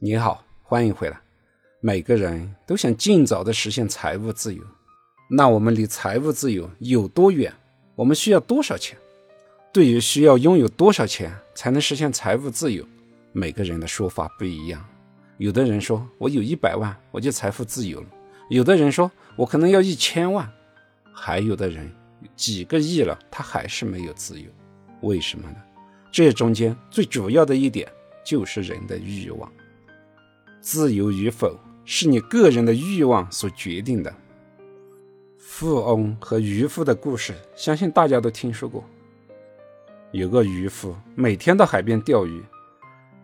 你好，欢迎回来。每个人都想尽早的实现财务自由，那我们离财务自由有多远？我们需要多少钱？对于需要拥有多少钱才能实现财务自由，每个人的说法不一样。有的人说我有一百万我就财富自由了，有的人说我可能要一千万，还有的人几个亿了他还是没有自由，为什么呢？这中间最主要的一点就是人的欲望。自由与否是你个人的欲望所决定的。富翁和渔夫的故事，相信大家都听说过。有个渔夫每天到海边钓鱼，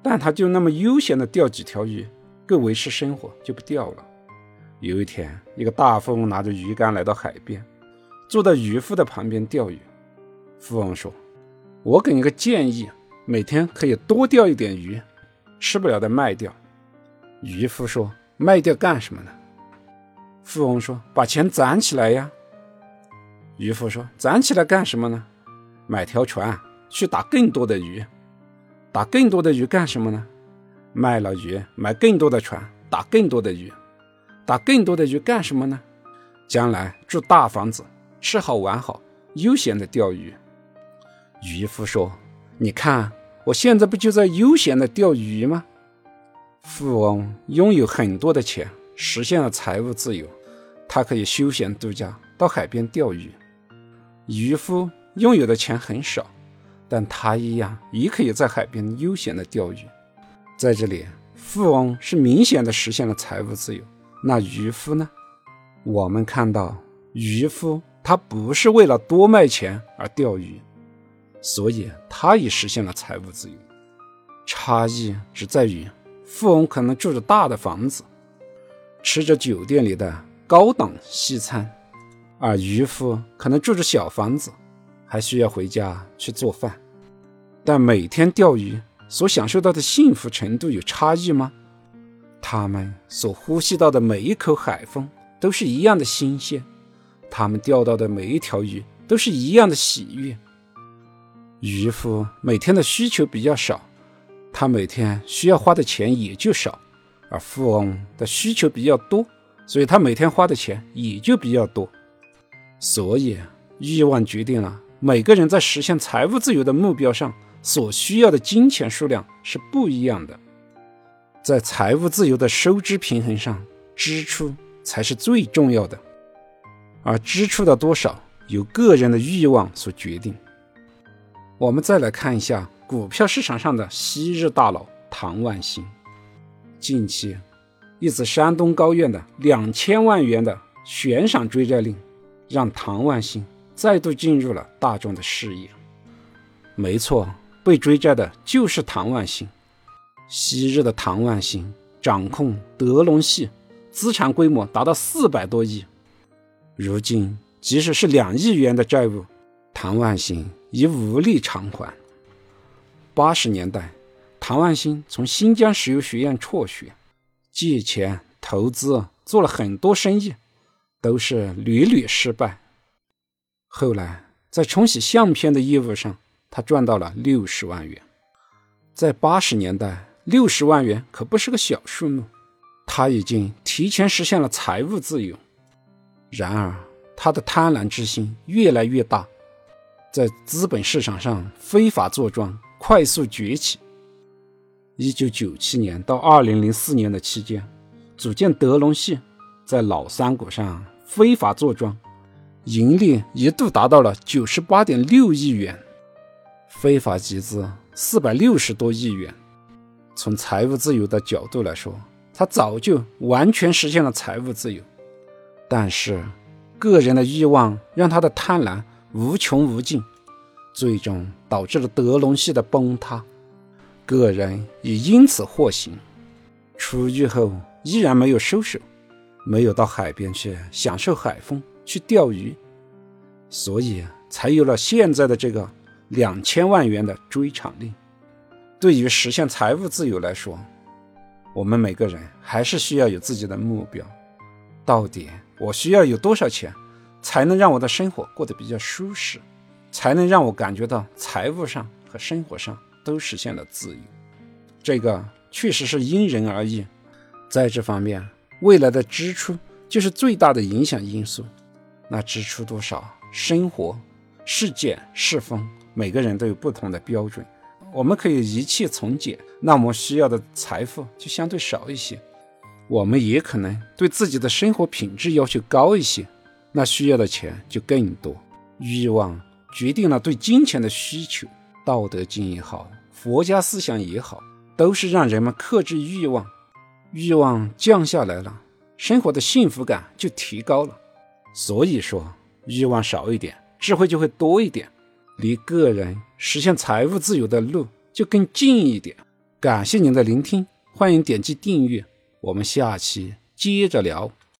但他就那么悠闲的钓几条鱼，够维持生活，就不钓了。有一天，一个大富翁拿着鱼竿来到海边，坐在渔夫的旁边钓鱼。富翁说：“我给你个建议，每天可以多钓一点鱼，吃不了的卖掉。”渔夫说：“卖掉干什么呢？”富翁说：“把钱攒起来呀。”渔夫说：“攒起来干什么呢？买条船去打更多的鱼。打更多的鱼干什么呢？卖了鱼买更多的船，打更多的鱼。打更多的鱼干什么呢？将来住大房子，吃好玩好，悠闲的钓鱼。”渔夫说：“你看，我现在不就在悠闲的钓鱼吗？”富翁拥有很多的钱，实现了财务自由，他可以休闲度假，到海边钓鱼。渔夫拥有的钱很少，但他一样也可以在海边悠闲的钓鱼。在这里，富翁是明显的实现了财务自由，那渔夫呢？我们看到渔夫他不是为了多卖钱而钓鱼，所以他也实现了财务自由。差异只在于。富翁可能住着大的房子，吃着酒店里的高档西餐，而渔夫可能住着小房子，还需要回家去做饭。但每天钓鱼所享受到的幸福程度有差异吗？他们所呼吸到的每一口海风都是一样的新鲜，他们钓到的每一条鱼都是一样的喜悦。渔夫每天的需求比较少。他每天需要花的钱也就少，而富翁的需求比较多，所以他每天花的钱也就比较多。所以，欲望决定了每个人在实现财务自由的目标上所需要的金钱数量是不一样的。在财务自由的收支平衡上，支出才是最重要的，而支出的多少由个人的欲望所决定。我们再来看一下。股票市场上的昔日大佬唐万新，近期一则山东高院的两千万元的悬赏追债令，让唐万新再度进入了大众的视野。没错，被追债的就是唐万新。昔日的唐万新掌控德隆系，资产规模达到四百多亿。如今，即使是两亿元的债务，唐万新已无力偿还。八十年代，唐万新从新疆石油学院辍学，借钱投资做了很多生意，都是屡屡失败。后来在冲洗相片的业务上，他赚到了六十万元。在八十年代，六十万元可不是个小数目，他已经提前实现了财务自由。然而，他的贪婪之心越来越大，在资本市场上非法坐庄。快速崛起。一九九七年到二零零四年的期间，组建德隆系，在老三股上非法坐庄，盈利一度达到了九十八点六亿元，非法集资四百六十多亿元。从财务自由的角度来说，他早就完全实现了财务自由。但是，个人的欲望让他的贪婪无穷无尽。最终导致了德隆系的崩塌，个人也因此获刑。出狱后依然没有收手，没有到海边去享受海风、去钓鱼，所以才有了现在的这个两千万元的追偿令。对于实现财务自由来说，我们每个人还是需要有自己的目标。到底我需要有多少钱，才能让我的生活过得比较舒适？才能让我感觉到财务上和生活上都实现了自由。这个确实是因人而异。在这方面，未来的支出就是最大的影响因素。那支出多少，生活、事件、事风，每个人都有不同的标准。我们可以一切从简，那我们需要的财富就相对少一些。我们也可能对自己的生活品质要求高一些，那需要的钱就更多。欲望决定了对金钱的需求。道德经也好，佛家思想也好，都是让人们克制欲望，欲望降下来了，生活的幸福感就提高了。所以说，欲望少一点，智慧就会多一点，离个人实现财务自由的路就更近一点。感谢您的聆听，欢迎点击订阅，我们下期接着聊。